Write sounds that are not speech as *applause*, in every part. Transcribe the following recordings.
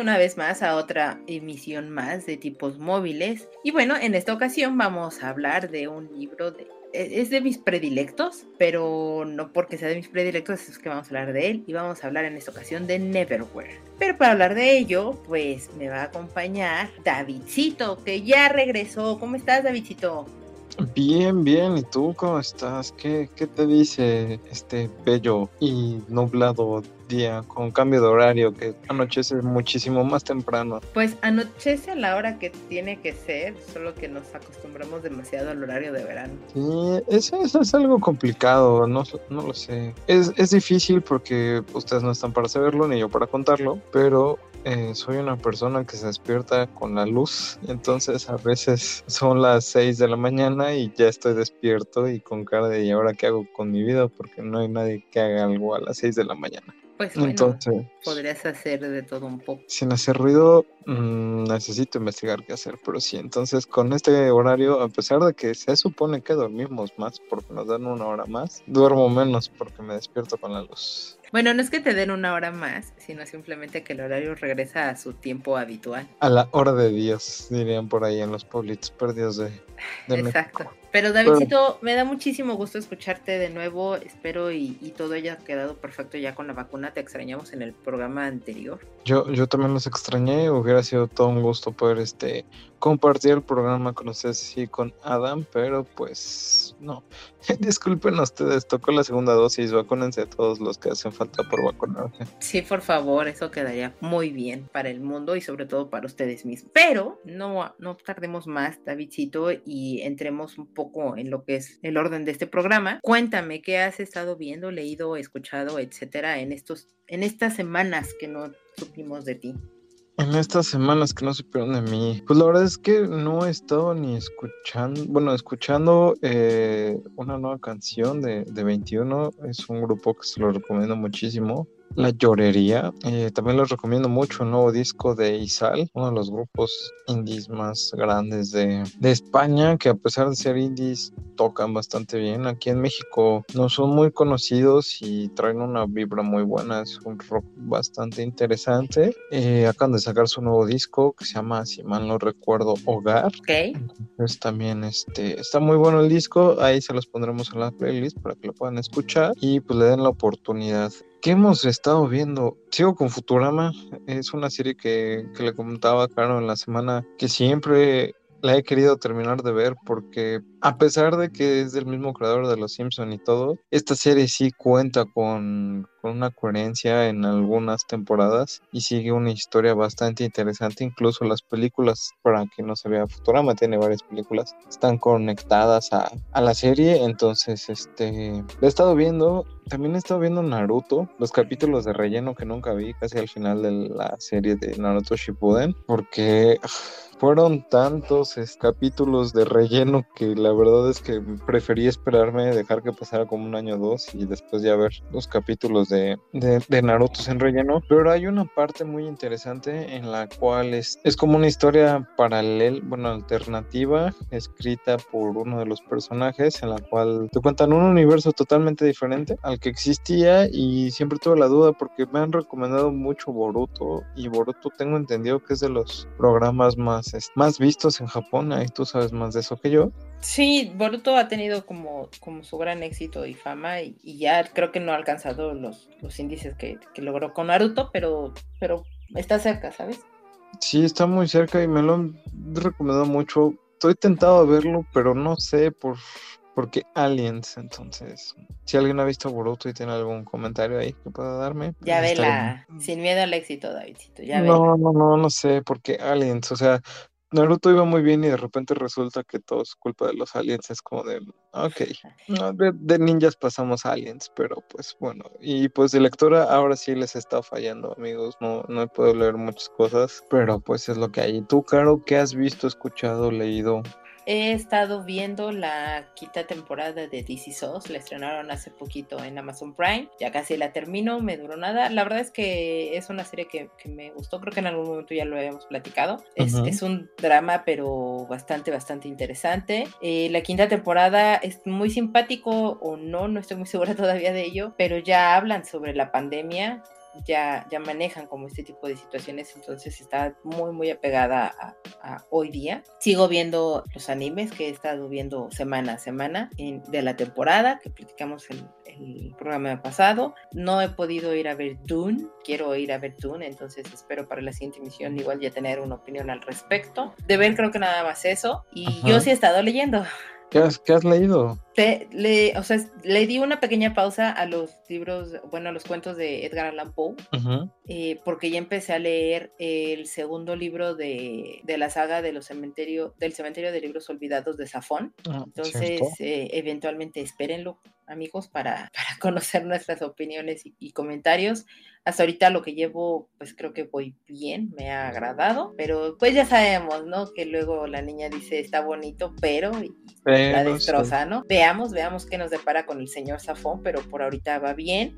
Una vez más a otra emisión más de tipos móviles. Y bueno, en esta ocasión vamos a hablar de un libro de... e, Es de mis predilectos, pero no porque sea de mis predilectos es que vamos a hablar de él y vamos a hablar en esta ocasión de Neverwhere. Pero para hablar de ello, pues me va a acompañar Davidcito, que ya regresó. ¿Cómo estás, Davidcito? Bien, bien. ¿Y tú cómo estás? ¿Qué, qué te dice este bello y nublado día con cambio de horario que anochece muchísimo más temprano? Pues anochece a la hora que tiene que ser, solo que nos acostumbramos demasiado al horario de verano. Sí, eso, eso es algo complicado, no, no lo sé. Es, es difícil porque ustedes no están para saberlo ni yo para contarlo, pero eh, soy una persona que se despierta con la luz, entonces a veces son las 6 de la mañana y ya estoy despierto y con cara de ¿y ahora qué hago con mi vida? Porque no hay nadie que haga algo a las 6 de la mañana. Pues bueno, Entonces, podrías hacer de todo un poco. sin hacer ruido, mm, necesito investigar qué hacer, pero sí, entonces con este horario, a pesar de que se supone que dormimos más porque nos dan una hora más, duermo menos porque me despierto con la luz. Bueno, no es que te den una hora más, sino simplemente que el horario regresa a su tiempo habitual. A la hora de Dios, dirían por ahí en los pueblitos perdidos de, de México. Pero Davidcito, me da muchísimo gusto escucharte de nuevo. Espero y, y todo haya quedado perfecto ya con la vacuna. Te extrañamos en el programa anterior. Yo, yo también los extrañé, hubiera sido todo un gusto poder este compartir el programa con ustedes y con Adam, pero pues no. *laughs* Disculpen ustedes, tocó la segunda dosis, vacúnense a todos los que hacen falta por vacunarse. Sí, por favor, eso quedaría muy bien para el mundo y sobre todo para ustedes mismos. Pero no, no tardemos más, Davidcito, y entremos un poco en lo que es el orden de este programa. Cuéntame qué has estado viendo, leído, escuchado, etcétera, en estos, en estas semanas que no supimos de ti. En estas semanas que no supieron de mí, pues la verdad es que no he estado ni escuchando, bueno, escuchando eh, una nueva canción de, de 21, es un grupo que se lo recomiendo muchísimo. La Llorería. Eh, también les recomiendo mucho el nuevo disco de Izal, uno de los grupos indies más grandes de, de España, que a pesar de ser indies tocan bastante bien. Aquí en México no son muy conocidos y traen una vibra muy buena, es un rock bastante interesante. Eh, acaban de sacar su nuevo disco que se llama, si mal no recuerdo, Hogar. Ok. Entonces también este, está muy bueno el disco, ahí se los pondremos en la playlist para que lo puedan escuchar y pues le den la oportunidad. ¿Qué hemos estado viendo? Sigo con Futurama, es una serie que, que le comentaba a en la semana que siempre la he querido terminar de ver porque a pesar de que es del mismo creador de Los Simpson y todo, esta serie sí cuenta con, con una coherencia en algunas temporadas y sigue una historia bastante interesante. Incluso las películas, para que no se vea Futurama, tiene varias películas, están conectadas a, a la serie. Entonces, este, he estado viendo. También he estado viendo Naruto, los capítulos de relleno que nunca vi, casi al final de la serie de Naruto Shippuden, porque fueron tantos capítulos de relleno que la verdad es que preferí esperarme, dejar que pasara como un año o dos y después ya ver los capítulos de, de, de Naruto en relleno. Pero hay una parte muy interesante en la cual es, es como una historia paralela, bueno, alternativa, escrita por uno de los personajes, en la cual te cuentan un universo totalmente diferente al que existía y siempre tuve la duda porque me han recomendado mucho Boruto y Boruto tengo entendido que es de los programas más más vistos en Japón, ahí tú sabes más de eso que yo. Sí, Boruto ha tenido como, como su gran éxito y fama y, y ya creo que no ha alcanzado los, los índices que, que, logró con Naruto, pero, pero está cerca, ¿sabes? Sí, está muy cerca y me lo han recomendado mucho. Estoy tentado a verlo, pero no sé por porque Aliens, entonces, si alguien ha visto Boruto y tiene algún comentario ahí que pueda darme. pues, Ya vela, sin miedo al éxito, Davidcito, ya No, vela. no, no, no sé, porque Aliens, o sea, Naruto iba muy bien y de repente resulta que todo es culpa de los aliens. Es como de, ok, *laughs* de, ninjas pasamos a aliens, pero pues bueno. Y pues de lectora ahora sí les está fallando, amigos. No, no he podido leer muchas cosas, pero pues es lo que hay. ¿Y tú, Caro, qué has visto, escuchado, leído? He estado viendo la quinta temporada de DC SOS, la estrenaron hace poquito en Amazon Prime, ya casi la termino, me duró nada. La verdad es que es una serie que, me gustó, creo que en algún momento ya lo habíamos platicado. Es, es un drama, pero bastante, bastante interesante. Eh, la quinta temporada es muy simpático o no, no estoy muy *laughs* segura todavía de ello, pero ya hablan sobre la pandemia ya, ya manejan como este tipo de situaciones, entonces está muy, muy apegada a, hoy día. Sigo viendo los animes que he estado viendo semana a semana de la temporada, que platicamos en el programa pasado. No he podido ir a ver Dune, quiero ir a ver Dune, entonces espero para la siguiente emisión igual ya tener una opinión al respecto. De ver creo que nada más eso, y yo sí he estado leyendo. ¿Qué has, leído? Le, o sea, le di una pequeña pausa a los libros, bueno, a los cuentos de Edgar Allan Poe, eh, porque ya empecé a leer el segundo libro de, la saga de los cementerio, del cementerio de libros olvidados de Safón. Ah, Entonces, eh, eventualmente espérenlo, amigos, para, *laughs* para conocer nuestras opiniones y, comentarios. Hasta ahorita lo que llevo, pues creo que voy bien, me ha agradado, pero pues ya sabemos, ¿no? Que luego la niña dice está bonito, pero, la destroza, ¿no? Veamos, veamos qué nos depara con el señor Safón, pero por ahorita va bien.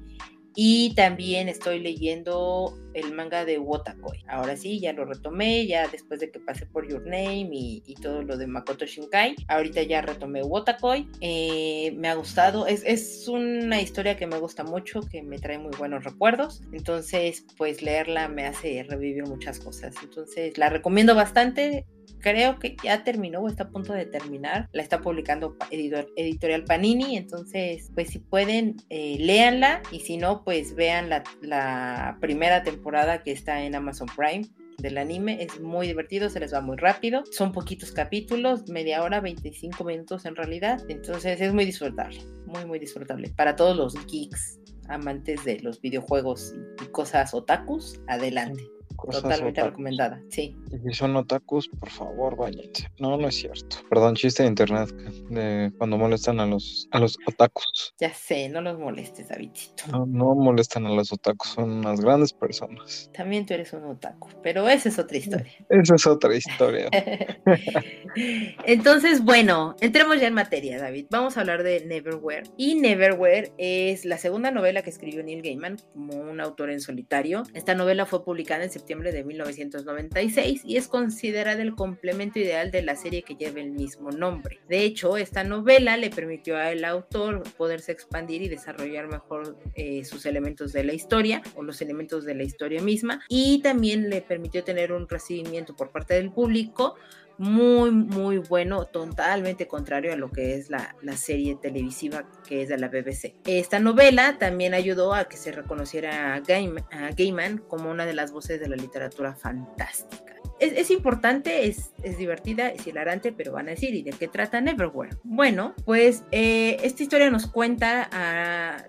Y también estoy leyendo el manga de Wotakoi. Ahora sí, ya lo retomé, ya después de que pasé por Your Name y, todo lo de Makoto Shinkai. Ahorita ya retomé Wotakoi. Eh, me ha gustado. Es, es, una historia que me gusta mucho, que me trae muy buenos recuerdos. Entonces, pues leerla me hace revivir muchas cosas. Entonces, la recomiendo bastante creo que ya terminó o está a punto de terminar. La está publicando Editorial Panini, entonces pues si pueden, eh, léanla y si no, pues vean la, la primera temporada que está en Amazon Prime del anime. Es muy divertido, se les va muy rápido. Son poquitos capítulos, media hora, 25 minutos en realidad. Entonces es muy disfrutable, muy, muy disfrutable. Para todos los geeks, amantes de los videojuegos y cosas otakus, adelante. Totalmente recomendada, sí. Y si son otakus, por favor, váyanse. No, no es cierto. Perdón, chiste de internet de cuando molestan a los a los otakus. Ya sé, no los molestes, Davidito. No, no molestan a los otakus, son unas grandes personas. También tú eres un otaku, pero esa es otra historia. *laughs* Esa es otra historia. *laughs* *laughs* Entonces, bueno, entremos ya en materia, David. Vamos a hablar de Neverwhere. Y Neverwhere es la segunda novela que escribió Neil Gaiman como un autor en solitario. Esta novela fue publicada en septiembre de 1996 y es considerada el complemento ideal de la serie que lleva el mismo nombre. De hecho, esta novela le permitió al autor poderse expandir y desarrollar mejor eh, sus elementos de la historia o los elementos de la historia misma y también le permitió tener un recibimiento por parte del público muy, muy bueno, totalmente contrario a lo que es la, serie televisiva que es de la BBC. Esta novela también ayudó a que se reconociera a Gaiman como una de las voces de la literatura fantástica es, importante, es, divertida, es hilarante, pero van a decir, ¿y de qué trata Neverwhere? Bueno, pues eh, esta historia nos cuenta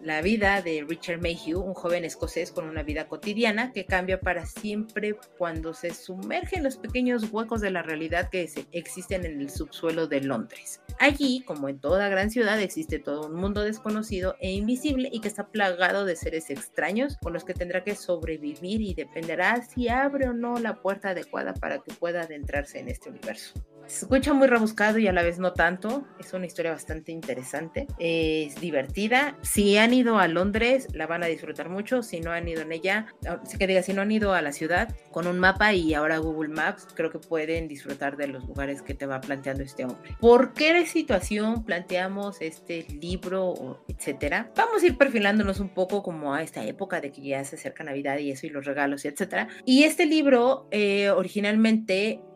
la vida de Richard Mayhew, un joven escocés con una vida cotidiana que cambia para siempre cuando se sumerge en los pequeños huecos de la realidad que existen en el subsuelo de Londres. Allí, como en toda gran ciudad, existe todo un mundo desconocido e invisible y que está plagado de seres extraños con los que tendrá que sobrevivir y dependerá si abre o no la puerta adecuada para que pueda adentrarse en este universo. Se escucha muy rebuscado y a la vez no tanto. Es una historia bastante interesante. Es divertida. Si han ido a Londres, la van a disfrutar mucho. Si no han ido en ella, si que diga, si no han ido a la ciudad con un mapa y ahora Google Maps, creo que pueden disfrutar de los lugares que te va planteando este hombre. ¿Por qué situación planteamos este libro, etcétera? Vamos a ir perfilándonos un poco como a esta época de que ya se acerca Navidad y eso y los regalos, etcétera. Y este libro eh, originalmente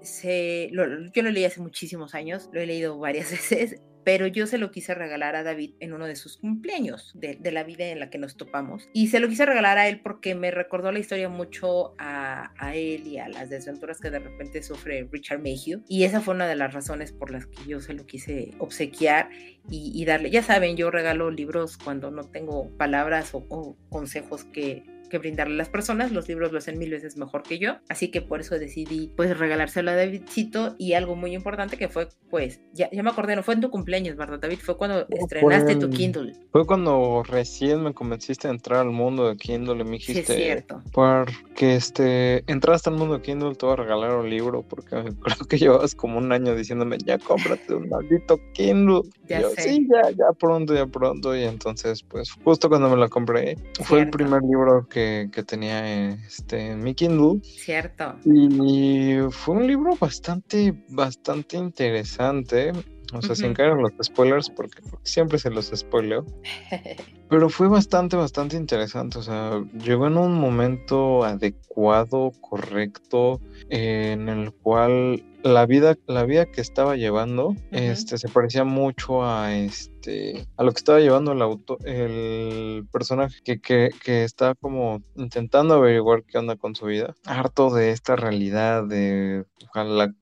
se, yo lo leí hace muchísimos años, lo he leído varias *laughs* veces, pero yo se lo quise regalar a David en uno de sus cumpleaños, de, la vida en la que nos topamos. Y se lo quise regalar a él porque me recordó la historia mucho a, él y a las desventuras que de repente sufre Richard Mayhew. Y esa fue una de las razones por las que yo se lo quise obsequiar y, darle. Ya saben, yo regalo libros cuando no tengo palabras o consejos que que brindarle a las personas. Los libros lo hacen mil veces mejor que yo. Así que por eso decidí pues regalárselo a Davidcito y algo muy importante que fue pues, ya, ya me acordé, no fue en tu cumpleaños, ¿verdad David? Fue cuando estrenaste tu Kindle. Fue cuando recién me convenciste a entrar al mundo de Kindle y me dijiste... Sí, es cierto. Porque este, entraste al mundo de Kindle, te voy a regalar un libro porque creo que llevabas como un año diciéndome, ya cómprate un maldito Kindle. Ya yo, sé. sí, ya, ya pronto, ya pronto. Y entonces, pues, justo cuando me lo compré, fue el primer libro que, que tenía este, en mi Kindle. Cierto. Y fue un libro bastante, bastante interesante. O sea, sin caer en los spoilers, porque siempre se los spoileo. *laughs* Pero fue bastante, bastante interesante. O sea, llegó en un momento adecuado, correcto, eh, en el cual la vida, la vida que estaba llevando, este, se parecía mucho a este, a lo que estaba llevando el auto, el personaje que, que, que está como intentando averiguar qué onda con su vida, harto de esta realidad de la-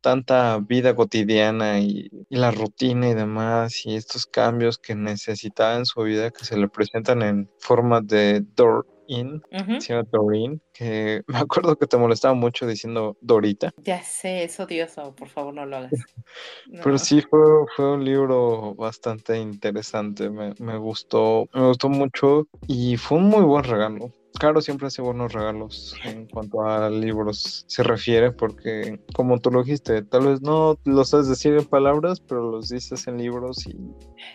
tanta vida cotidiana y, y la rutina y demás, y estos cambios que necesitaba en su vida que se le presentan en forma de door in, llama Doreen, que *laughs* me acuerdo que te molestaba mucho diciendo Dorita, Ya sé, es odioso, por favor no lo hagas. *laughs* pero sí fue, fue un libro bastante interesante, me, me gustó, me gustó mucho y fue un muy buen regalo. Caro siempre hace buenos regalos en cuanto a libros se refiere, porque como tú lo dijiste, tal vez no lo sabes decir en palabras, pero los dices en libros y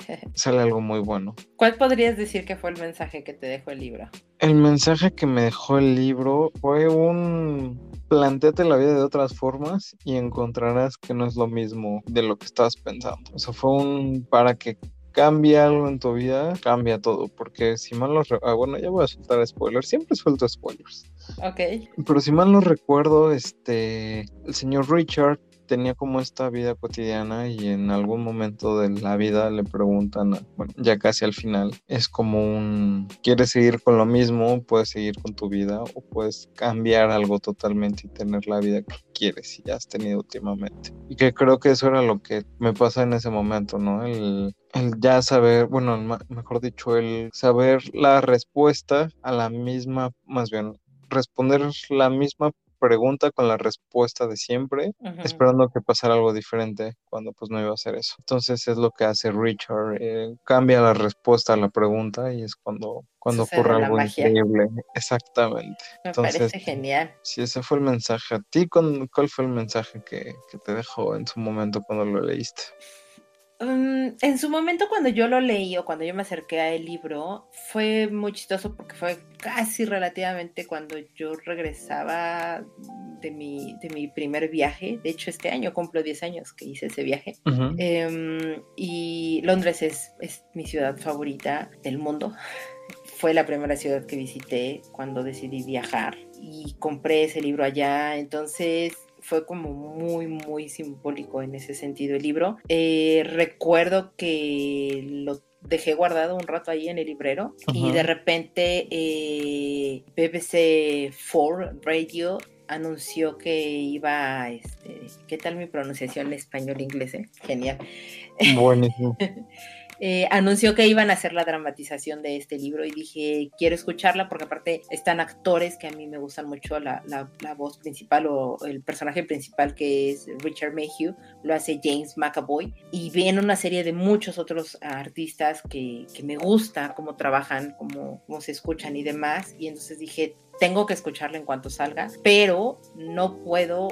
*laughs* sale algo muy bueno. ¿Cuál podrías decir que fue el mensaje que te dejó el libro? El mensaje que me dejó el libro fue un planteate la vida de otras formas y encontrarás que no es lo mismo de lo que estabas pensando. O sea, fue un para que cambie algo en tu vida, cambia todo, porque si mal no re- ah, bueno, ya voy a soltar spoilers, siempre suelto spoilers. Ok. Pero si mal no recuerdo, este, el señor Richard tenía como esta vida cotidiana y en algún momento de la vida le preguntan, bueno, ya casi al final, es como un, ¿quieres seguir con lo mismo? Puedes seguir con tu vida o puedes cambiar algo totalmente y tener la vida que quieres y has tenido últimamente. Y que creo que eso era lo que me pasa en ese momento, ¿no? El, el ya saber, bueno, mejor dicho, el saber la respuesta a la misma, más bien, responder la misma pregunta con la respuesta de siempre, esperando que pasara algo diferente cuando pues no iba a hacer eso. Entonces es lo que hace Richard, eh, cambia la respuesta a la pregunta y es cuando, cuando Sucede ocurre algo magia. increíble. Exactamente. Me Entonces, parece genial. Si ese fue el mensaje, ¿a ti con- cuál fue el mensaje que, que te dejó en su momento cuando lo leíste? Mm, en su momento cuando yo lo leí o cuando yo me acerqué a el libro, fue muy chistoso porque fue casi relativamente cuando yo regresaba de mi, de mi primer viaje. De hecho, este año cumplo 10 años que hice ese viaje. Em, y Londres es, es mi ciudad favorita del mundo. *laughs* Fue la primera ciudad que visité cuando decidí viajar y compré ese libro allá. Entonces fue como muy, muy simbólico en ese sentido el libro. Eh, recuerdo que lo dejé guardado un rato ahí en el librero y de repente eh, BBC 4 Radio anunció que iba a, este, ¿qué tal mi pronunciación en español inglés? eh? Genial. Buenísimo. *laughs* Eh, anunció que iban a hacer la dramatización de este libro y dije, quiero escucharla porque aparte están actores que a mí me gustan mucho, la, la- la voz principal o el personaje principal que es Richard Mayhew, lo hace James McAvoy y viene una serie de muchos otros artistas que, que me gusta cómo trabajan, cómo, cómo se escuchan y demás y entonces dije, tengo que escucharla en cuanto salga, pero no puedo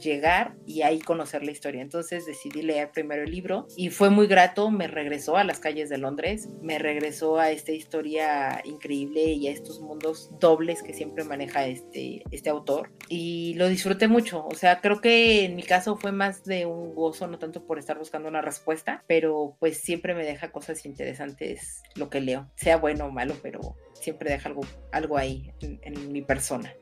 llegar y ahí conocer la historia. Entonces decidí leer primero el libro y fue muy grato, me regresó a las calles de Londres, me regresó a esta historia increíble y a estos mundos dobles que siempre maneja este, este autor y lo disfruté mucho. O sea, creo que en mi caso fue más de un gozo, no tanto por estar buscando una respuesta, pero pues siempre me deja cosas interesantes lo que leo, sea bueno o malo, pero siempre deja algo, algo ahí en, en mi persona.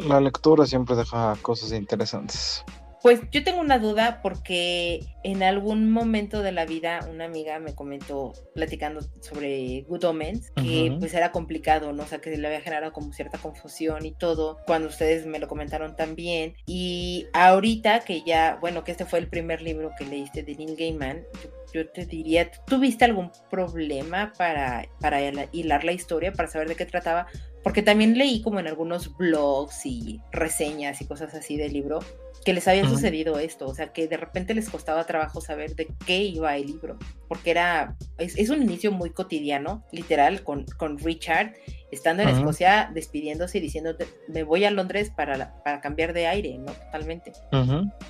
La lectura siempre deja cosas interesantes. Pues yo tengo una duda porque en algún momento de la vida una amiga me comentó platicando sobre Good Omens que pues era complicado, ¿no? O sea, que le había generado como cierta confusión y todo cuando ustedes me lo comentaron también. Y ahorita que ya, bueno, que este fue el primer libro que leíste de Neil Gaiman, yo, yo te diría, ¿tuviste algún problema para, para hilar la historia, para saber de qué trataba? porque también leí como en algunos blogs y reseñas y cosas así del libro, que les había sucedido esto, o sea, que de repente les costaba trabajo saber de qué iba el libro, porque era, es, un inicio muy cotidiano, literal, con, con Richard estando en Escocia despidiéndose y diciendo, me voy a Londres para, para cambiar de aire, ¿no? Totalmente.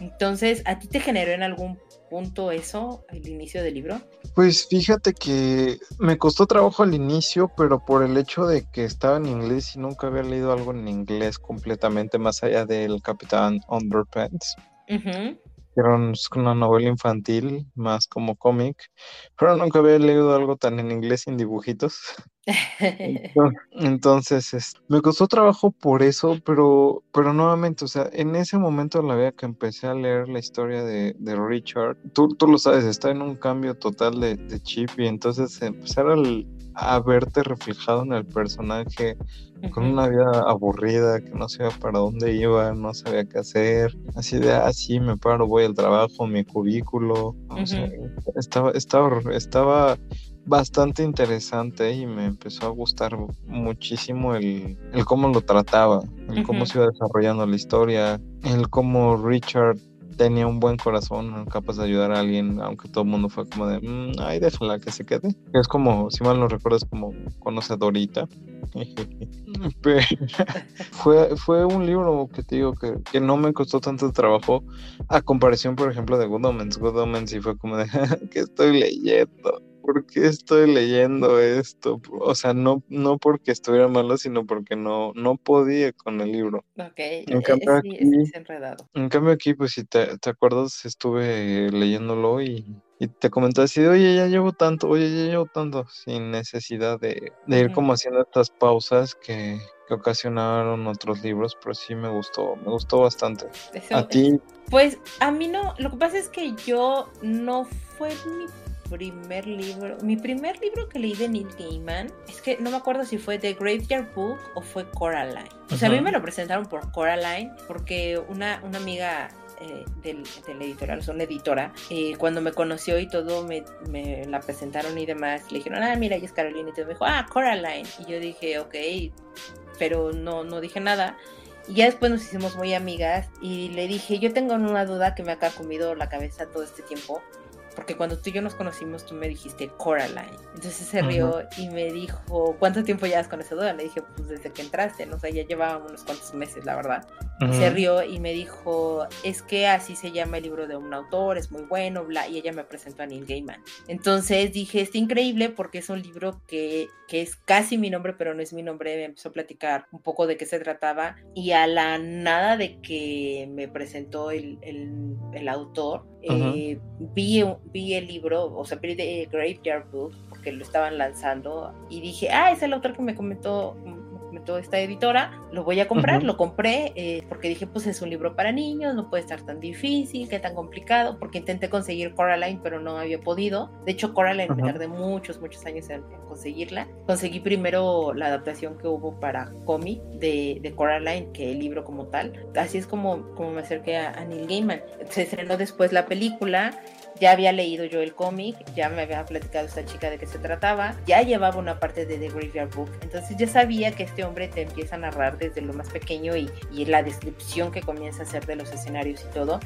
Entonces, ¿a ti te generó en algún punto eso, el inicio del libro? Pues fíjate que me costó trabajo al inicio, pero por el hecho de que estaba en inglés y nunca había leído algo en inglés completamente más allá del Capitán Underpants. Era una novela infantil, más como cómic, pero nunca había leído algo tan en inglés sin dibujitos. *laughs* Entonces, me costó trabajo por eso, pero, pero nuevamente, o sea, en ese momento de la vida que empecé a leer la historia de, Richard, tú, tú, lo sabes, está en un cambio total de, chip y entonces empezar a verte reflejado en el personaje con una vida aburrida, que no sabía para dónde iba, no sabía qué hacer, así de, así ah, me paro, voy al trabajo, mi cubículo, o sea, estaba, estaba, estaba bastante interesante y me empezó a gustar muchísimo el, el cómo lo trataba, el cómo se iba desarrollando la historia, el cómo Richard tenía un buen corazón, capaz de ayudar a alguien, aunque todo el mundo fue como de, mm, ay, déjala que se quede. Es como, si mal no recuerdo, es como conocedorita. *laughs* *laughs* fue, fue un libro que te digo que, que, no me costó tanto trabajo a comparación, por ejemplo, de Good Omens. Good Omens sí fue como de, *laughs* que estoy leyendo? ¿Por qué estoy leyendo esto? O sea, no, no porque estuviera malo, sino porque no, no podía con el libro. Ok, en cambio, aquí, enredado. En cambio aquí, pues si te, te acuerdas, estuve leyéndolo y, y te comentaba así, oye, ya llevo tanto, oye, ya llevo tanto, sin necesidad de, de ir como haciendo estas pausas que, que ocasionaron otros libros, pero sí me gustó, me gustó bastante. ¿A ti? Pues a mí no, lo que pasa es que yo no fue mi primer libro, mi primer libro que leí de Neil Gaiman, es que no me acuerdo si fue The Graveyard Book o fue Coraline. O sea, a mí me lo presentaron por Coraline porque una, una amiga eh, del, del, editorial, o una editora, eh, cuando me conoció y todo, me, me, la presentaron y demás, le dijeron, ah, mira, ella es Carolina, y todo me dijo, ah, Coraline. Y yo dije, ok, pero no, no dije nada. Y ya después nos hicimos muy amigas y le dije, yo tengo una duda que me ha comido la cabeza todo este tiempo porque cuando tú y yo nos conocimos, tú me dijiste Coraline. Entonces se rió y me dijo, ¿cuánto tiempo llevas con esa duda? Le dije, pues desde que entraste, ¿no? O sea, ya llevaba unos cuantos meses, la verdad. y se rió y me dijo, es que así se llama el libro de un autor, es muy bueno, bla. Y ella me presentó a Neil Gaiman. Entonces dije, está increíble porque es un libro que, que es casi mi nombre, pero no es mi nombre. Me empezó a platicar un poco de qué se trataba. Y a la nada de que me presentó el, el, el autor, eh, vi, vi el libro, o sea, vi The Graveyard Book, porque lo estaban lanzando, y dije, ah, es el autor que me comentó toda esta editora, lo voy a comprar, lo compré eh, porque dije, pues es un libro para niños, no puede estar tan difícil, qué tan complicado, porque intenté conseguir Coraline, pero no había podido. De hecho, Coraline me tardé muchos, muchos años en, conseguirla. Conseguí primero la adaptación que hubo para cómic de, de, Coraline, que el libro como tal. Así es como, como me acerqué a, a Neil Gaiman. Se estrenó después la película ya había leído yo el cómic, ya me había platicado esta chica de qué se trataba, ya llevaba una parte de The Graveyard Book, entonces ya sabía que este hombre te empieza a narrar desde lo más pequeño y, y la descripción que comienza a hacer de los escenarios y todo,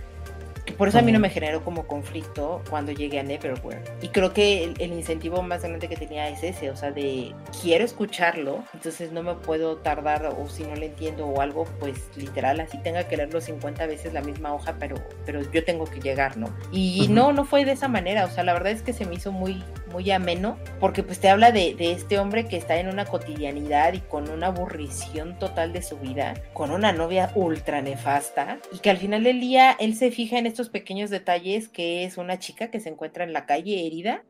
por eso a mí no me generó como conflicto cuando llegué a Neverwhere. Y creo que el, incentivo más grande que tenía es ese, o sea, de quiero escucharlo, entonces no me puedo tardar o si no le entiendo o algo, pues literal, así tenga que leerlo 50 veces la misma hoja, pero, pero yo tengo que llegar, ¿no? Y no, no fue de esa manera, o sea, la verdad es que se me hizo muy, muy ameno, porque pues te habla de, de este hombre que está en una cotidianidad y con una aburrición total de su vida, con una novia ultra nefasta, y que al final del día él se fija en estos pequeños detalles que es una chica que se encuentra en la calle herida.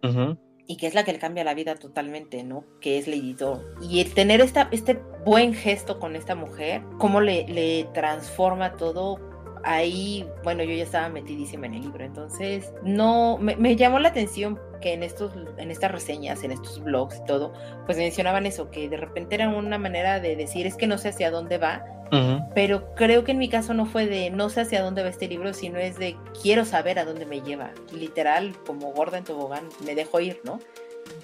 Y que es la que le cambia la vida totalmente, ¿no? Que es Lady Y el tener esta, este buen gesto con esta mujer, cómo le, le transforma todo, ahí, bueno, yo ya estaba metidísima en el libro, entonces no, me, me, llamó la atención que en estos, en estas reseñas, en estos blogs y todo, pues mencionaban eso, que de repente era una manera de decir, es que no sé hacia dónde va, pero creo que en mi caso no fue de no sé hacia dónde va este libro, sino es de quiero saber a dónde me lleva. Literal, como gorda en tobogán, me dejo ir, ¿no?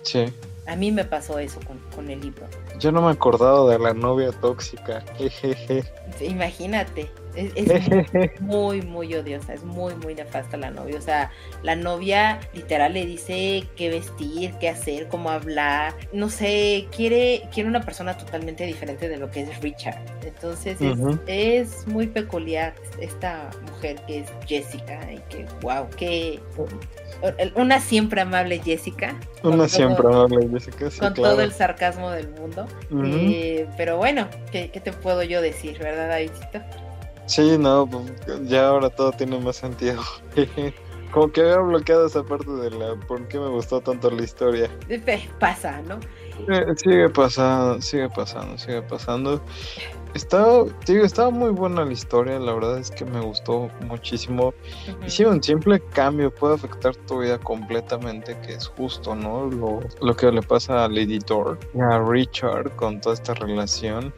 Sí. A mí me pasó eso con, con el libro. Yo no me he acordado de la novia tóxica. *laughs* Imagínate. Es, es *laughs* muy, muy odiosa, es muy, muy nefasta la novia. O sea, la novia literal le dice qué vestir, qué hacer, cómo hablar. No sé, quiere, quiere una persona totalmente diferente de lo que es Richard. Entonces es, es muy peculiar esta mujer que es Jessica y que, wow, que una siempre amable Jessica. Una siempre amable Jessica, sí, Con todo el sarcasmo del mundo. Eh, pero bueno, ¿qué, ¿qué, te puedo yo decir, verdad, Davidito? Sí, no, pues, ya ahora todo tiene más sentido. *laughs* Como que había bloqueado esa parte de la por qué me gustó tanto la historia. Pasa, ¿no? Eh, sigue pasando, sigue pasando, sigue pasando. Estaba, digo, estaba muy buena la historia, la verdad es que me gustó muchísimo. Y si un simple cambio puede afectar tu vida completamente, que es justo, ¿no? Lo, lo que le pasa al editor y a Richard con toda esta relación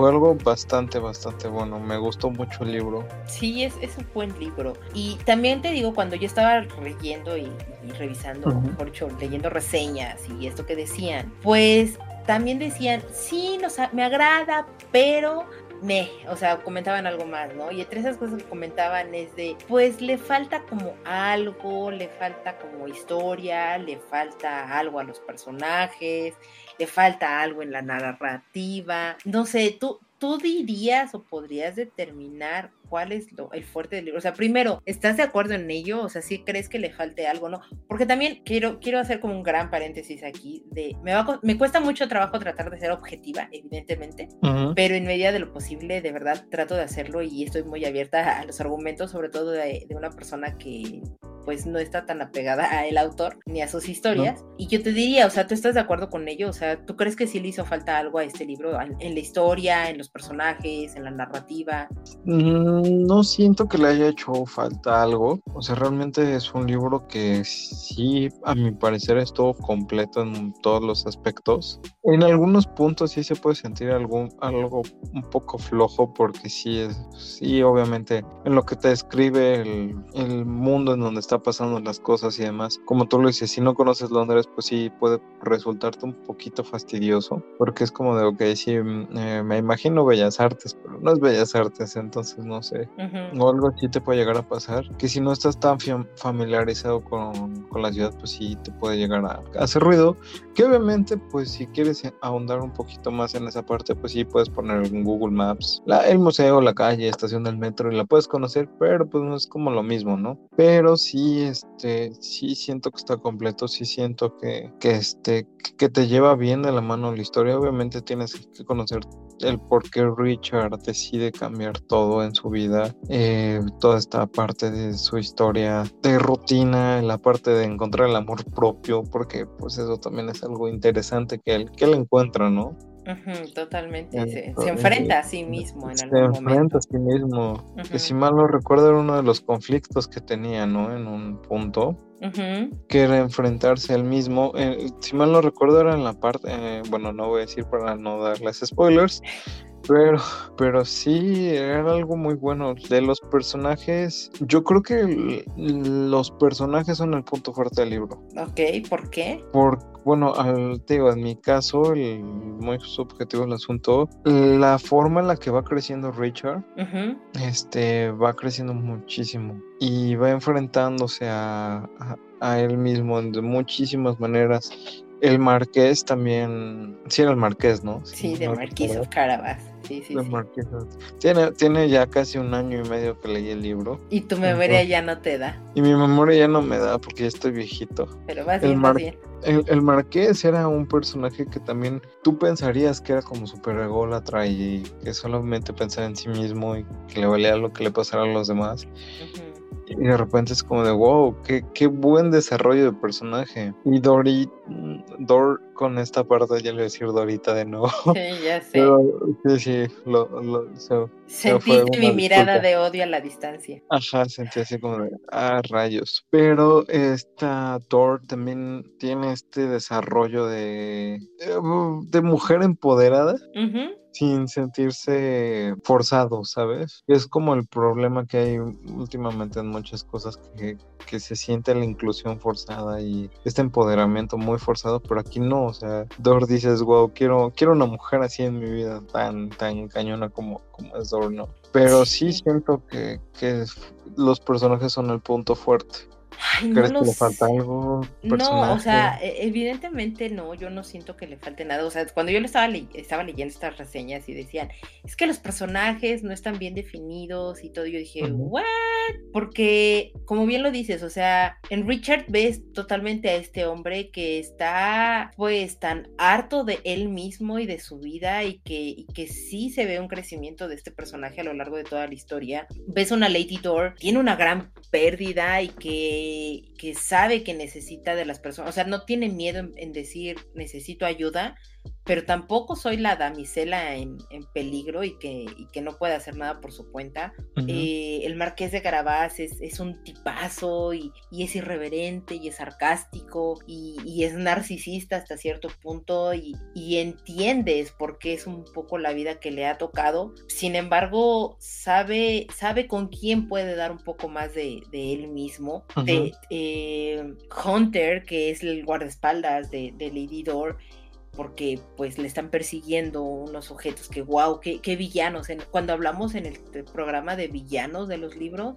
fue algo bastante, bastante bueno. Me gustó mucho el libro. Sí, es, es un buen libro. Y también te digo, cuando yo estaba leyendo y, revisando, mejor dicho, leyendo reseñas y esto que decían, pues también decían, sí, nos, me agrada, pero me, o sea, comentaban algo más, ¿no? Y entre esas cosas que comentaban es de, pues le falta como algo, le falta como historia, le falta algo a los personajes, le falta algo en la narrativa. No sé, tú, tú dirías o podrías determinar cuál es lo, el fuerte del libro? O sea, primero, ¿estás de acuerdo en ello? O sea, si crees que le falte algo, ¿no? Porque también quiero, quiero hacer como un gran paréntesis aquí de, me, va, me cuesta mucho trabajo tratar de ser objetiva, evidentemente, pero en medida de lo posible, de verdad, trato de hacerlo y estoy muy abierta a los argumentos, sobre todo de, de una persona que pues no está tan apegada a el autor ni a sus historias. Y yo te diría, o sea, ¿tú estás de acuerdo con ello? O sea, ¿tú crees que sí le hizo falta algo a este libro? En la historia, en los personajes, en la narrativa. Mm, no siento que le haya hecho falta algo. O sea, realmente es un libro que sí, a mi parecer, es todo completo en todos los aspectos. En algunos puntos sí se puede sentir algún, algo un poco flojo porque sí, es, sí, obviamente, en lo que te describe el, el mundo en donde está pasando las cosas y demás. Como tú lo dices, si no conoces Londres, pues sí puede resultarte un poquito fastidioso porque es como de, ok, sí, mm, eh, me imagino Bellas Artes, pero no es Bellas Artes, entonces no sé o algo así te puede llegar a pasar. Que si no estás tan familiarizado con, con la ciudad, pues sí te puede llegar a, hacer ruido. Que obviamente, pues si quieres ahondar un poquito más en esa parte, pues sí puedes poner en Google Maps la, el museo, la calle, estación del metro y la puedes conocer, pero pues no es como lo mismo, ¿no? Pero sí, este, sí siento que está completo, sí siento que, que este, que te lleva bien de la mano la historia. Obviamente tienes que conocer el por qué Richard decide cambiar todo en su vida, eh, toda esta parte de su historia de rutina, la parte de encontrar el amor propio, porque pues eso también es algo interesante que él, que él encuentra, ¿no? Totalmente, se, enfrenta a sí mismo en algún Se enfrenta a sí mismo, que si mal no recuerdo era uno de los conflictos que tenía, ¿no? En un punto, que era enfrentarse al mismo. Eh, si mal no recuerdo, era en la parte. Eh, bueno, no voy a decir para no darles spoilers. Pero, pero sí, era algo muy bueno. De los personajes, yo creo que los personajes son el punto fuerte del libro. Ok, ¿por qué? Por, bueno, al, te digo, en mi caso, el muy subjetivo el asunto, la forma en la que va creciendo Richard, este, va creciendo muchísimo y va enfrentándose a, a, él mismo de muchísimas maneras. El marqués también, sí era el marqués, ¿no? Sí, de Marqués of Carabas. Sí, sí, sí. Tiene, tiene ya casi un año y medio que leí el libro. Y tu memoria ya no te da. Y mi memoria ya no me da porque ya estoy viejito. Pero vas bien, vas bien. El, Marqués era un personaje que también tú pensarías que era como super ególatra y que solamente pensaba en sí mismo y que le valía lo que le pasara a los demás. Y de repente es como de wow, qué, qué buen desarrollo de personaje. Y Dory, Dor con esta parte, ya le voy a decir Dorita de nuevo. *laughs* Sí, ya sé. sí, sí, lo, lo, Sentiste mi mirada de odio a la distancia. Ajá, sentí así como de, ah, rayos. Pero esta Dor también tiene este desarrollo de, de mujer empoderada. Ajá sin sentirse forzado, ¿sabes? Es como el problema que hay últimamente en muchas cosas que, que se siente la inclusión forzada y este empoderamiento muy forzado, pero aquí no, o sea, Dor dices, wow, quiero, quiero una mujer así en mi vida, tan, tan cañona como, como es Dor, ¿no? Pero sí siento que, que los personajes son el punto fuerte. ¿Crees que le falta algo? No, o sea, e, evidentemente no, yo no siento que le falte nada. O sea, cuando yo le estaba, estaba leyendo estas reseñas y decían, es que los personajes no están bien definidos y todo, yo dije, ¿what? Porque, como bien lo dices, o sea, en Richard ves totalmente a este hombre que está, pues, tan harto de él mismo y de su vida y que, y que sí se ve un crecimiento de este personaje a lo largo de toda la historia. Ves una Lady Door, tiene una gran pérdida y que que, sabe que necesita de las personas, o sea, no tiene miedo en decir necesito ayuda, pero tampoco soy la damisela en, peligro y que, que, no puede hacer nada por su cuenta. Eh, el marqués de Carabás es, un tipazo y, es irreverente y es sarcástico y, es narcisista hasta cierto punto y, entiendes por qué es un poco la vida que le ha tocado. Sin embargo, sabe, sabe con quién puede dar un poco más de, él mismo. de, eh, Hunter, que es el guardaespaldas de, de Lady Door, porque pues le están persiguiendo unos objetos que wow, qué, qué villanos. cuando hablamos en el, programa de villanos de los libros,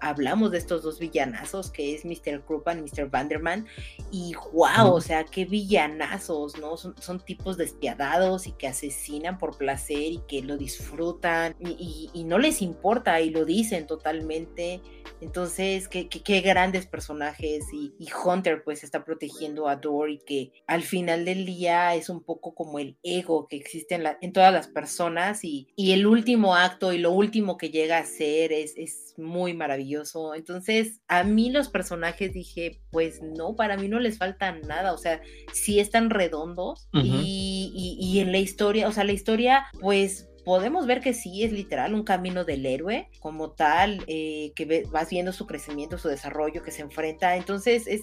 hablamos de estos dos villanazos que es Mr. Krupan y Mr. Vanderman y wow, o sea, qué villanazos, ¿no? Son, son, tipos despiadados y que asesinan por placer y que lo disfrutan y, y, no les importa y lo dicen totalmente. Entonces, qué, qué, qué grandes personajes y, y Hunter pues está protegiendo a Dory que al final del día es un poco como el ego que existe en, en todas las personas y, el último acto y lo último que llega a ser es, es muy maravilloso. Entonces, a mí los personajes dije, pues no, para mí no les falta nada, o sea, sí están redondos y, y en la historia, o sea, la historia, pues podemos ver que sí es literal un camino del héroe como tal, eh, que vas viendo su crecimiento, su desarrollo, que se enfrenta. Entonces, es,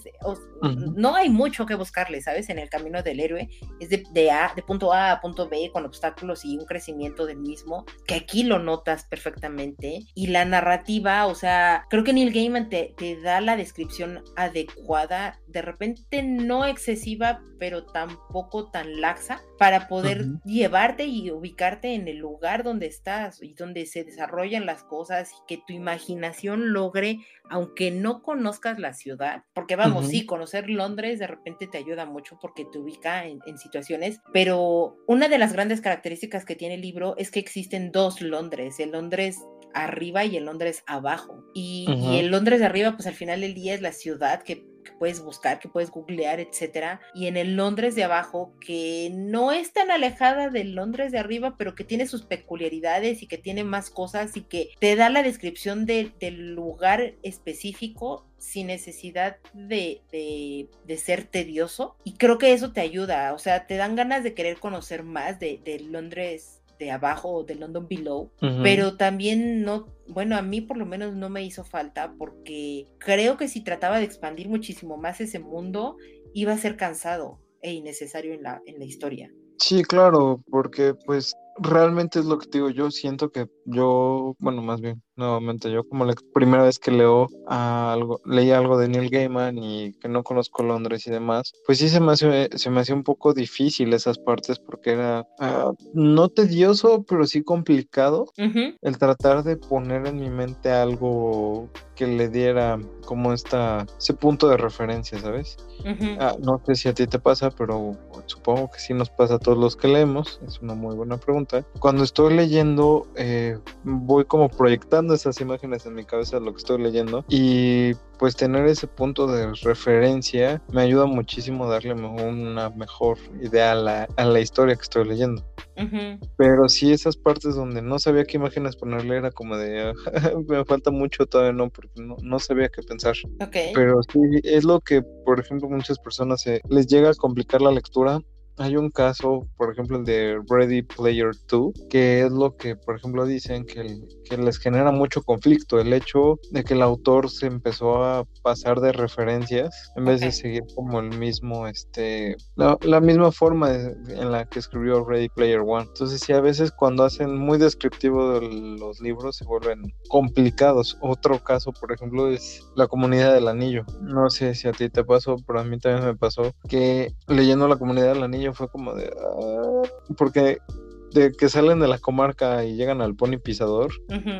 no hay mucho que buscarle, ¿sabes? En el camino del héroe. Es de, a, de punto A a punto B con obstáculos y un crecimiento del mismo, que aquí lo notas perfectamente. Y la narrativa, o sea, creo que Neil Gaiman te, te da la descripción adecuada, de repente no excesiva, pero tampoco tan laxa, para poder llevarte y ubicarte en el lugar donde estás y donde se desarrollan las cosas y que tu imaginación logre, aunque no conozcas la ciudad, porque vamos, sí, conocer Londres de repente te ayuda mucho porque te ubica en, situaciones, pero una de las grandes características que tiene el libro es que existen dos Londres, el Londres arriba y el Londres abajo. Y, y, el Londres de arriba, pues al final del día es la ciudad que que puedes buscar, que puedes googlear, etcétera. Y en el Londres de abajo, que no es tan alejada del Londres de arriba, pero que tiene sus peculiaridades y que tiene más cosas y que te da la descripción del lugar específico sin necesidad de, de, ser tedioso. Y creo que eso te ayuda, o sea, te dan ganas de querer conocer más de, de Londres de abajo de London Below, pero también no, bueno, a mí por lo menos no me hizo falta porque creo que si trataba de expandir muchísimo más ese mundo, iba a ser cansado e innecesario en la, en la historia. Sí, claro, porque pues realmente es lo que te digo, yo siento que yo, bueno, más bien, nuevamente, yo como la primera vez que leo algo, leí algo de Neil Gaiman y que no conozco Londres y demás, pues sí se me hace, se me hacía un poco difícil esas partes porque era ah, no tedioso, pero sí complicado el tratar de poner en mi mente algo que le diera como esta, ese punto de referencia, ¿sabes? Ah, no sé si a ti te pasa, pero supongo que sí nos pasa a todos los que leemos, es una muy buena pregunta. Cuando estoy leyendo, eh, voy como proyectando esas imágenes en mi cabeza de lo que estoy leyendo y pues tener ese punto de referencia me ayuda muchísimo a darle una mejor idea a la, a la historia que estoy leyendo. Pero sí esas partes donde no sabía qué imágenes ponerle era como de *laughs* me falta mucho todavía no porque no, no sabía qué pensar. Pero sí es lo que por ejemplo muchas personas se, les llega a complicar la lectura hay un caso, por ejemplo, el de Ready Player 2, que es lo que, por ejemplo, dicen que, que les genera mucho conflicto, el hecho de que el autor se empezó a pasar de referencias en vez de seguir como el mismo, este, la, misma forma en la que escribió Ready Player One. Entonces, sí, a veces cuando hacen muy descriptivo los libros se vuelven complicados. Otro caso, por ejemplo, es la comunidad del anillo. No sé si a ti te pasó, pero a mí también me pasó que leyendo la comunidad del anillo fue como de... Ah", porque de que salen de la comarca y llegan al pony pisador,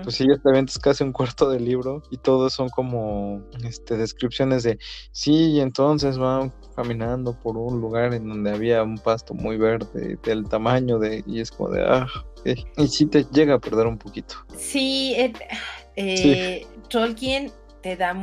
pues sí, ya te casi un cuarto del libro y todos son como este, descripciones de sí, y entonces van caminando por un lugar en donde había un pasto muy verde del tamaño de y es como de ah, y sí te llega a perder un poquito. Sí, eh, eh, Tolkien te da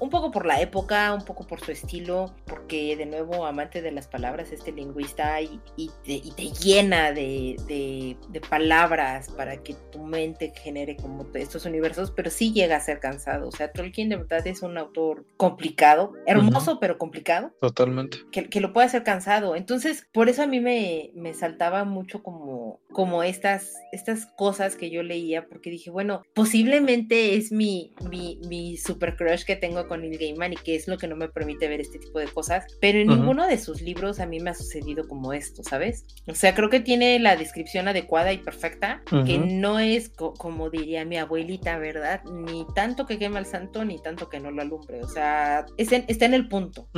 un poco por la época, un poco por su estilo, porque de nuevo, amante de las palabras, este lingüista y, y, te, llena de, de, palabras para que tu mente genere como estos universos, pero sí llega a ser cansado. O sea, Tolkien de verdad es un autor complicado, hermoso, pero complicado. Totalmente. Que, que, lo puede hacer cansado. Entonces, por eso a mí me, me saltaba mucho como, como estas, estas cosas que yo leía, porque dije, bueno, posiblemente es mi, mi, mi super crush que tengo con Neil Gaiman y que es lo que no me permite ver este tipo de cosas, pero en ninguno de sus libros a mí me ha sucedido como esto, ¿sabes? O sea, creo que tiene la descripción adecuada y perfecta, que no es como diría mi abuelita, ¿verdad? Ni tanto que quema el santo, ni tanto que no lo alumbre, o sea, está en el punto.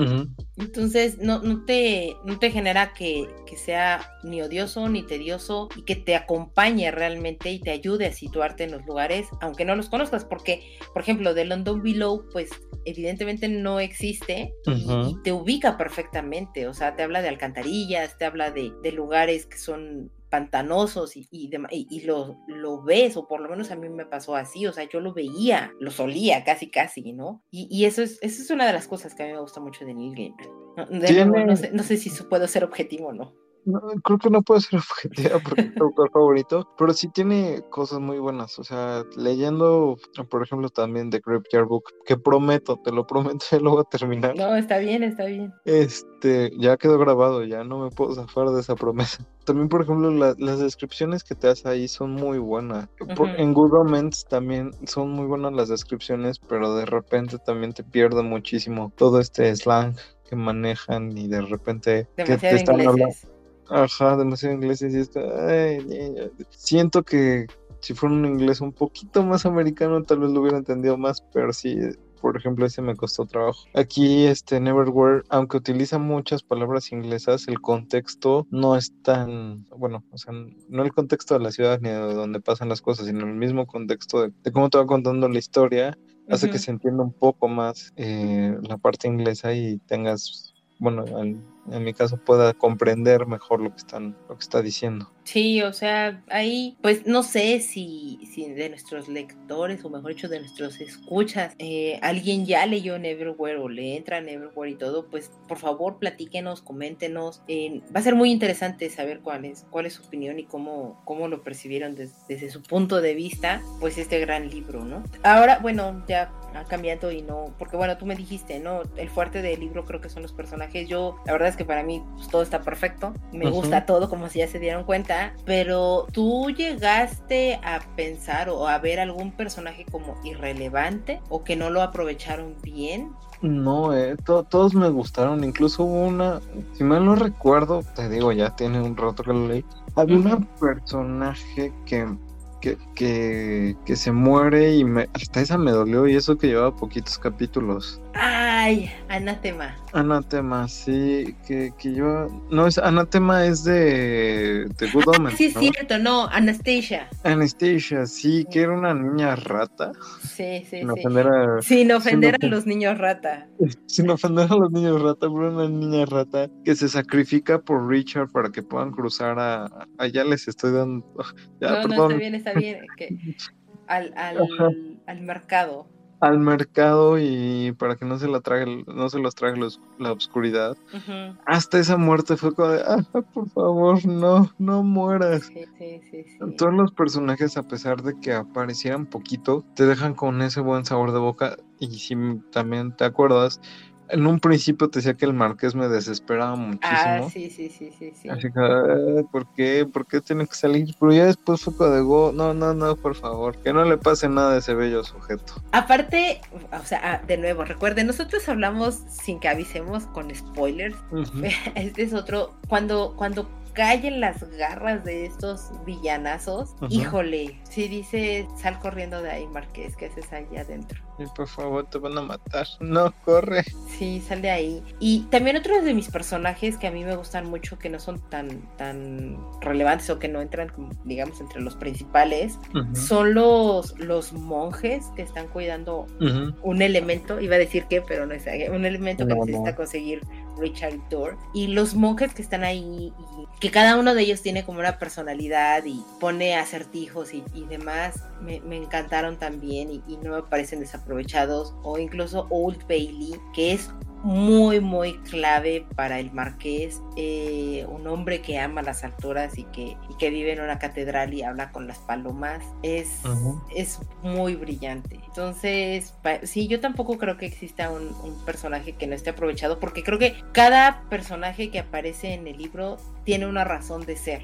Entonces, no, no, te, no te genera que, que sea ni odioso ni tedioso y que te acompañe realmente y te ayude a situarte en los lugares, aunque no los conozcas, porque, por ejemplo, de London Below, pues evidentemente no existe y, te ubica perfectamente, o sea, te habla de alcantarillas, te habla de, lugares que son pantanosos y, y, y, lo, lo, ves, o por lo menos a mí me pasó así, o sea, yo lo veía, lo solía casi, casi, ¿no? Y, eso, es, eso es una de las cosas que a mí me gusta mucho de Neil Gaiman. no, sé, no sé si puedo ser objetivo o no creo que no puede ser *laughs* objetiva porque es tu autor favorito, pero sí tiene cosas muy buenas. O sea, leyendo, por ejemplo, también The Grape Book, que prometo, te lo prometo, *laughs* ya lo voy a terminar. No, está bien, está bien. Este, ya quedó grabado, ya no me puedo zafar de esa promesa. También, por ejemplo, las descripciones que te hace ahí son muy buenas. en Good Romance también son muy buenas las descripciones, pero de repente también te pierde muchísimo todo este slang que manejan y de repente que te están hablando Ajá, demasiado inglés y esto, siento que si fuera un inglés un poquito más americano tal vez lo hubiera entendido más, pero sí, por ejemplo, ese me costó trabajo. Aquí, este Neverwhere, aunque utiliza muchas palabras inglesas, el contexto no es tan, bueno, o sea, no el contexto de la ciudad ni de donde pasan las cosas, sino el mismo contexto de, cómo te va contando la historia, hace que se entienda un poco más eh, la parte inglesa y tengas, bueno, el en mi caso pueda comprender mejor lo que están lo que está diciendo. Sí, o sea, ahí pues no sé si, si de nuestros lectores o mejor dicho de nuestros escuchas eh, alguien ya leyó Neverwhere o le entra Neverwhere y todo, pues por favor platíquenos, coméntenos. Eh, va a ser muy interesante saber cuál es, cuál es su opinión y cómo, cómo lo percibieron desde su punto de vista, pues este gran libro, ¿no? Ahora, bueno, ya ha cambiado y no, porque bueno, tú me dijiste, ¿no? El fuerte del libro creo que son los personajes. Yo, la verdad es que para mí pues, todo está perfecto, me gusta todo, como si ya se dieron cuenta, pero tú llegaste a pensar o a ver algún personaje como irrelevante o que no lo aprovecharon bien. No, eh, todos me gustaron, incluso hubo una, si mal no recuerdo, te digo, ya tiene un rato que lo leí, había un personaje que que, que, que, se muere y me, hasta esa me dolió y eso que llevaba poquitos capítulos. Ay, anatema. Anatema, sí, que, que yo... No, es Anatema es de, de Good Omens, Sí, es cierto, no, Anastasia. Anastasia, sí, que era una niña rata. Sí, sí, sin Ofender a, sin ofender a los niños rata. *laughs* Sin ofender a los niños rata, pero una niña rata que se sacrifica por Richard para que puedan cruzar a... Allá les estoy dando... *laughs* Ya, no, no, está bien, está bien. Que, *laughs* al, al, al mercado al mercado y para que no se la trague, no se los trague la oscuridad. Hasta esa muerte fue como de, ah, por favor, no, no mueras. Todos los personajes, a pesar de que aparecieran poquito, te dejan con ese buen sabor de boca. Y si también te acuerdas, en un principio te decía que el marqués me desesperaba muchísimo. Ah, sí, sí, sí, sí, sí. Así que, "Ah, ¿por qué? ¿Por qué tiene que salir? Pero ya después fue de go, no, no, no, por favor, que no le pase nada a ese bello sujeto. Aparte, o sea, ah, de nuevo, recuerden, nosotros hablamos sin que avisemos con spoilers. *laughs* Este es otro, cuando, cuando caen las garras de estos villanazos, híjole, si dice, sal corriendo de ahí, Marqués, ¿qué haces ahí adentro? Y por favor, te van a matar. No, corre. Sí, sal de ahí. Y también otros de mis personajes que a mí me gustan mucho, que no son tan, tan relevantes o que no entran, como, digamos, entre los principales, son los, los monjes que están cuidando un elemento, iba a decir que, pero no es un elemento que necesita no. conseguir Richard Door. Y los monjes que están ahí, y que cada uno de ellos tiene como una personalidad y pone acertijos y, y demás, me, me encantaron también y, y no me parecen desaprovechados. O incluso Old Bailey, que es muy, muy clave para el marqués, eh, un hombre que ama las alturas y que, y que vive en una catedral y habla con las palomas, es, es muy brillante. Entonces, sí, yo tampoco creo que exista un, un personaje que no esté aprovechado, porque creo que cada personaje que aparece en el libro tiene una razón de ser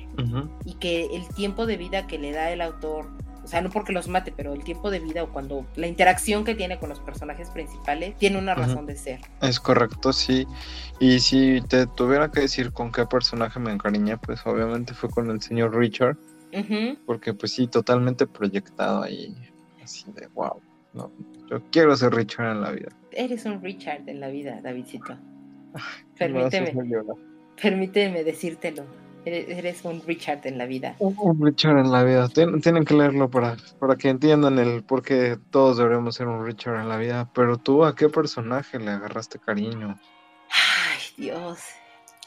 y que el tiempo de vida que le da el autor, o sea, no porque los mate, pero el tiempo de vida o cuando la interacción que tiene con los personajes principales tiene una razón de ser. Es correcto, sí. Y si te tuviera que decir con qué personaje me encariñé, pues obviamente fue con el señor Richard, porque pues sí, totalmente proyectado ahí, así de wow. No, yo quiero ser Richard en la vida. Eres un Richard en la vida, Davidcito. Permíteme, permíteme decírtelo. Eres, un Richard en la vida. Un, un Richard en la vida. Tien- tienen que leerlo para, para que entiendan el por qué todos deberíamos ser un Richard en la vida. Pero tú, ¿a qué personaje le agarraste cariño? Ay, Dios.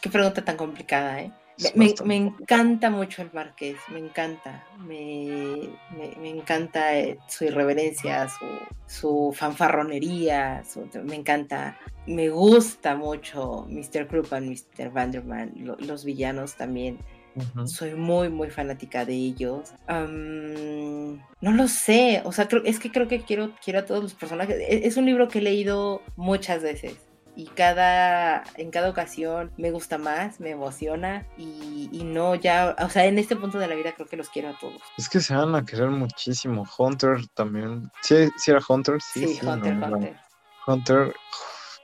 Qué pregunta tan complicada, ¿eh? Me, Es me- encanta mucho el marqués, me encanta. Me, me- me encanta eh, su irreverencia, su, su fanfarronería, su- me encanta. Me gusta mucho Mr. Krupp y Mr. Vanderman, lo- los villanos también. Soy muy, muy fanática de ellos. Am, no lo sé, o sea, creo, es que creo que quiero, quiero a todos los personajes. E- Es, un libro que he leído muchas veces y cada, en cada ocasión me gusta más, me emociona y, y no ya, o sea, en este punto de la vida creo que los quiero a todos. Es que se van a querer muchísimo. Hunter también. ¿Sí, sí era Hunter? Sí, Sí, sí, Hunter, no, no. Hunter. Hunter,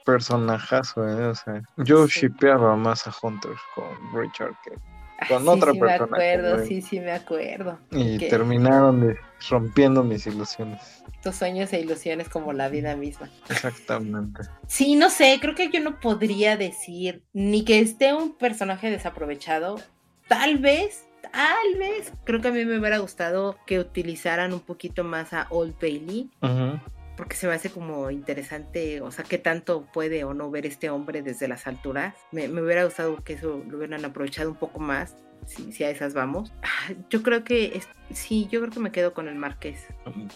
personajazo, ¿eh? O sea, yo shipeaba más a Hunter con Richard que Ay, Con otra sí persona acuerdo, sí, sí me acuerdo. y Que terminaron de- rompiendo mis ilusiones. Tus sueños e ilusiones como la vida misma. Exactamente. Sí, no sé, creo que yo no podría decir ni que esté un personaje desaprovechado. Tal vez, tal vez, creo que a mí me hubiera gustado que utilizaran un poquito más a Old Bailey, Ujú. Porque se me hace como interesante, o sea, qué tanto puede o no ver este hombre desde las alturas. Me, me hubiera gustado que eso lo hubieran aprovechado un poco más. Si, si a esas vamos. Ah, Yo creo que es- sí, yo creo que me quedo con el Marqués.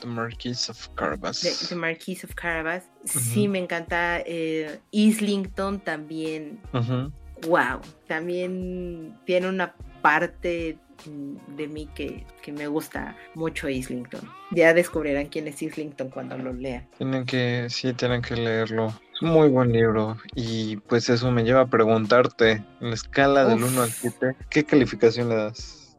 The Marquis of Carabas. The, The Marquis of Carabas. Sí, me encanta. eh, Islington también. Ujú. Wow. También tiene una parte de mí que, que me gusta mucho Islington. Ya descubrirán quién es Islington cuando lo lean. Tienen que, sí, tienen que leerlo. Es un muy buen libro. Y pues eso me lleva a preguntarte, en la escala del Uf. 1 al 7, ¿qué calificación le das?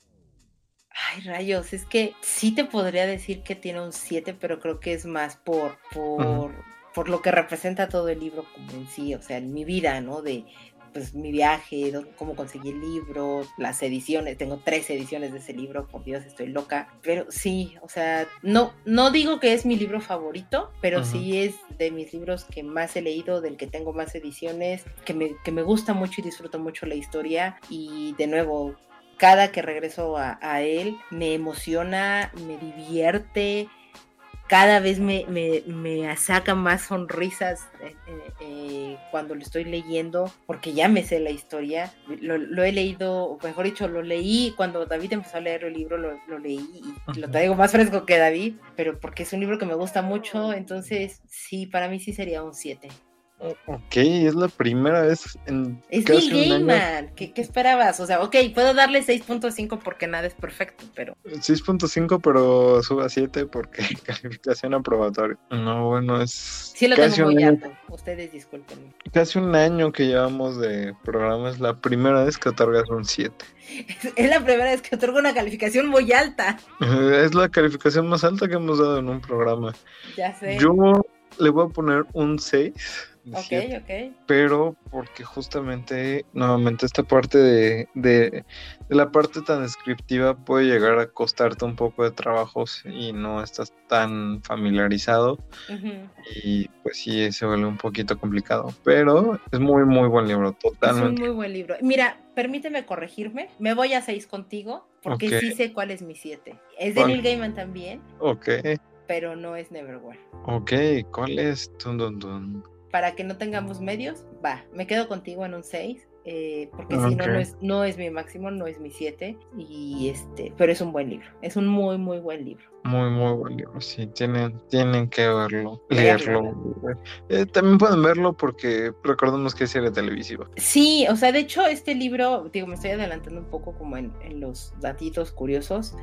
Ay, rayos, es que sí te podría decir que tiene un 7, pero creo que es más por, por, por lo que representa todo el libro como en sí, o sea, en mi vida, ¿no? De pues mi viaje, cómo conseguí el libro, las ediciones, tengo tres ediciones de ese libro, por Dios, estoy loca, pero sí, o sea, no, no digo que es mi libro favorito, pero Ujú. sí es de mis libros que más he leído, del que tengo más ediciones, que me, que me gusta mucho y disfruto mucho la historia y de nuevo, cada que regreso a, a él me emociona, me divierte, cada vez me, me, me saca más sonrisas eh, eh, eh, cuando lo estoy leyendo, porque ya me sé la historia. Lo, lo he leído, mejor dicho, lo leí cuando David empezó a leer el libro, lo, lo leí y lo traigo más fresco que David, pero porque es un libro que me gusta mucho, entonces sí, para mí sí sería un 7. Ok, es la primera vez en. Es Neil Gaiman. ¿Qué, ¿Qué, esperabas? O sea, ok, puedo darle 6.5 porque nada es perfecto, pero. 6.5, pero suba 7 porque *laughs* calificación aprobatoria. No, bueno, es. Sí, lo tengo muy alto. Ustedes disculpen. Casi un año que llevamos de programa, es la primera vez que otorgas un 7. *laughs* Es la primera vez que otorgo una calificación muy alta. *laughs* Es la calificación más alta que hemos dado en un programa. Ya sé. Yo le voy a poner un 6 Ok, ok. Pero porque justamente, nuevamente, esta parte de, de, la parte tan descriptiva puede llegar a costarte un poco de trabajo y no estás tan familiarizado. Y pues sí, se vuelve un poquito complicado. Pero es muy, muy buen libro, totalmente. Es un muy buen libro. Mira, permíteme corregirme. Me voy a 6 contigo porque sí sé cuál es mi 7. Es de Neil Gaiman también. Ok. Pero no es Neverwhere. Ok, ¿cuál es? Dun, dun, dun para que no tengamos medios, va, me quedo contigo en un 6. Eh, porque si no, no es, no es mi máximo, no es mi 7. Y este, pero es un buen libro. Es un muy, muy buen libro. Muy, muy buen libro. Sí, tienen, tienen que verlo, leerlo. Eh, también pueden verlo porque recordemos que es serie televisiva. Sí, o sea, de hecho, este libro, digo, me estoy adelantando un poco como en, en los datitos curiosos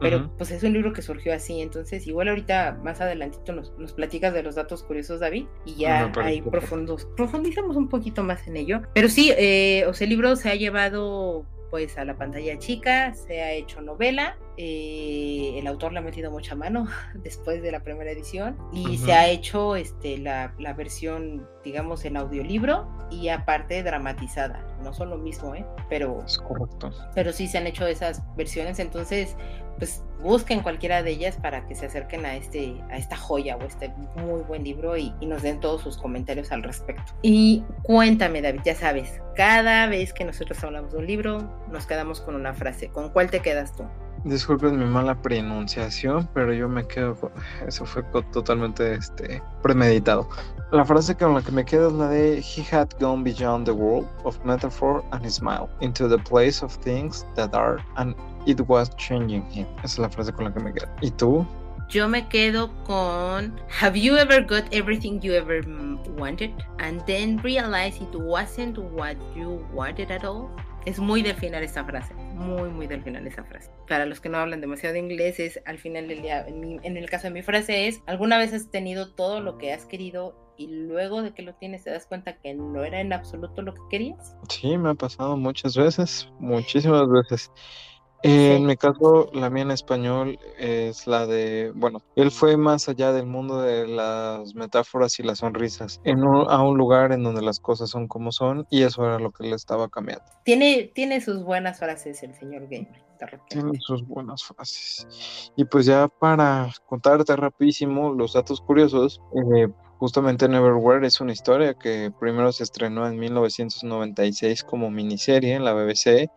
pero pues es un libro que surgió así, entonces igual ahorita más adelantito nos, nos platicas de los datos curiosos, David, y ya ahí profundos, profundizamos un poquito más en ello. Pero sí, eh, o sea, el libro se ha llevado pues a la pantalla chica, se ha hecho novela, eh, el autor le ha metido mucha mano *laughs* después de la primera edición y se ha hecho este, la, la, versión, digamos, en audiolibro y aparte dramatizada. No son lo mismo, ¿eh? Pero, es correcto. pero sí se han hecho esas versiones, entonces pues busquen cualquiera de ellas para que se acerquen a, este, a esta joya o este muy buen libro y, nos den todos sus comentarios al respecto. Y cuéntame, David, ya sabes, cada vez que nosotros hablamos de un libro, nos quedamos con una frase. ¿Con cuál te quedas tú? Disculpen mi mala pronunciación, pero yo me quedo con... Eso fue totalmente este, premeditado. La frase con la que me quedo es la de He had gone beyond the world of metaphor and smile into the place of things that are and it was changing him. Esa es la frase con la que me quedo. ¿Y tú? Yo me quedo con Have you ever got everything you ever wanted and then realized it wasn't what you wanted at all? Es muy del final esta frase, muy, muy del final esta frase. Para los que no hablan demasiado inglés, es al final del día, en, el caso de mi frase es, ¿alguna vez has tenido todo lo que has querido y luego de que lo tienes te das cuenta que no era en absoluto lo que querías? Sí, me ha pasado muchas veces, muchísimas veces. En mi caso, la mía en español es la de, bueno, él fue más allá del mundo de las metáforas y las sonrisas, en a un lugar en donde las cosas son como son y eso era lo que le estaba cambiando. Tiene, tiene sus buenas frases el señor Gamer. Tiene sus buenas frases. Y pues ya para contarte rapidísimo los datos curiosos, eh, Justamente Neverwhere es una historia que primero se estrenó en 1996 como miniserie en la BBC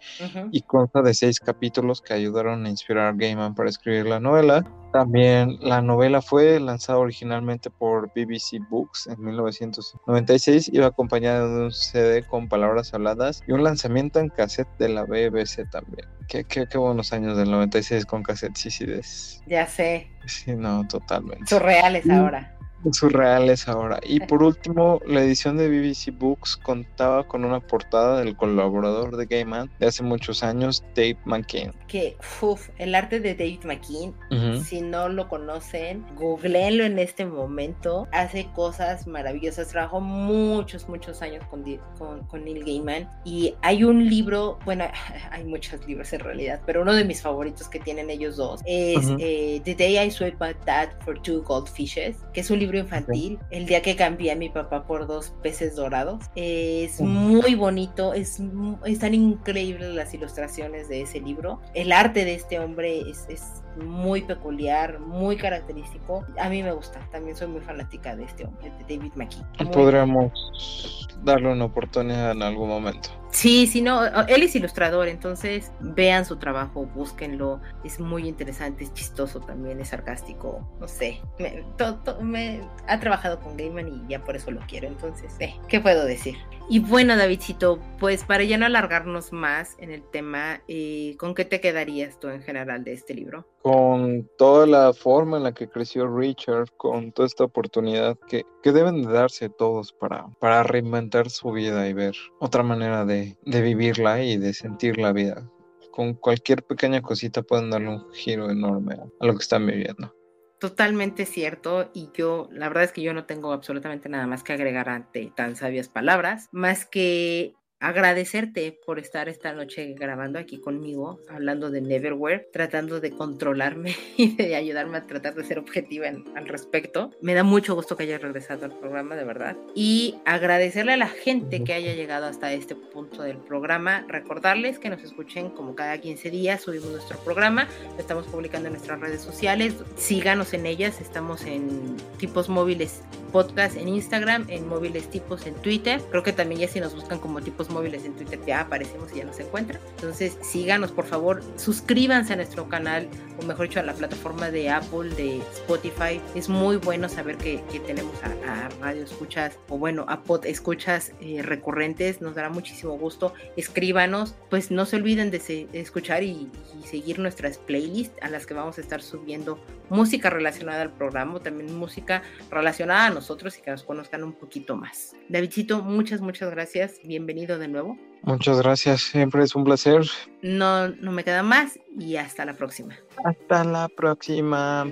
y consta de seis capítulos que ayudaron a inspirar a Gaiman para escribir la novela. También la novela fue lanzada originalmente por BBC Books en 1996 y iba acompañada de un CD con palabras habladas y un lanzamiento en cassette de la BBC también. Qué, qué, qué buenos años del 96 con cassette, sí, sí, des. Ya sé. Sí, no, totalmente. Surreales ahora surreales ahora. Y por último, la edición de BBC Books contaba con una portada del colaborador de Gaiman de hace muchos años, Dave McKean. Que, uff, el arte de Dave McKean, si no lo conocen, googleenlo en este momento. Hace cosas maravillosas. Trabajó muchos, muchos años con, con, con Neil Gaiman. Y hay un libro, bueno, *laughs* hay muchos libros en realidad, pero uno de mis favoritos que tienen ellos dos es eh, The Day I Swept My Dad for Two Goldfishes, que es un libro infantil, El día que cambié a mi papá por dos peces dorados. Es muy bonito, es, están increíbles las ilustraciones de ese libro. El arte de este hombre es, es muy peculiar, muy característico. A mí me gusta, también soy muy fanática de este hombre, de David McKee. Podríamos darle una oportunidad en algún momento. Sí, sí, no, él es ilustrador, entonces vean su trabajo, búsquenlo, es muy interesante, es chistoso también, es sarcástico, no sé, me, me ha trabajado con Gaiman y ya por eso lo quiero, entonces, eh, ¿qué puedo decir? Y bueno, Davidcito, pues para ya no alargarnos más en el tema, eh, ¿con qué te quedarías tú en general de este libro? Con toda la forma en la que creció Richard, con toda esta oportunidad que, que deben de darse todos para, para reinventar su vida y ver otra manera de, de vivirla y de sentir la vida. Con cualquier pequeña cosita pueden darle un giro enorme a lo que están viviendo. Totalmente cierto y yo, la verdad es que yo no tengo absolutamente nada más que agregar ante tan sabias palabras, más que agradecerte por estar esta noche grabando aquí conmigo, hablando de Neverwhere, tratando de controlarme *laughs* y de ayudarme a tratar de ser objetiva al respecto. Me da mucho gusto que hayas regresado al programa, de verdad. Y agradecerle a la gente que haya llegado hasta este punto del programa. Recordarles que nos escuchen como cada 15 días, subimos nuestro programa, lo estamos publicando en nuestras redes sociales. Síganos en ellas, estamos en tipos móviles podcast en Instagram, en móviles tipos en Twitter. Creo que también ya si nos buscan como tipos móviles en Twitter ya aparecemos y ya nos encuentran. Entonces síganos por favor, suscríbanse a nuestro canal o mejor dicho a la plataforma de Apple, de Spotify. Es muy bueno saber que, tenemos a, radio escuchas o bueno a pod escuchas eh, recurrentes. Nos dará muchísimo gusto. Escríbanos, pues no se olviden de, escuchar y, y seguir nuestras playlists a las que vamos a estar subiendo música relacionada al programa, también música relacionada a nosotros y que nos conozcan un poquito más. Davidcito, muchas, muchas gracias. Bienvenido de nuevo. Muchas gracias, siempre es un placer. No, no me queda más y hasta la próxima. Hasta la próxima.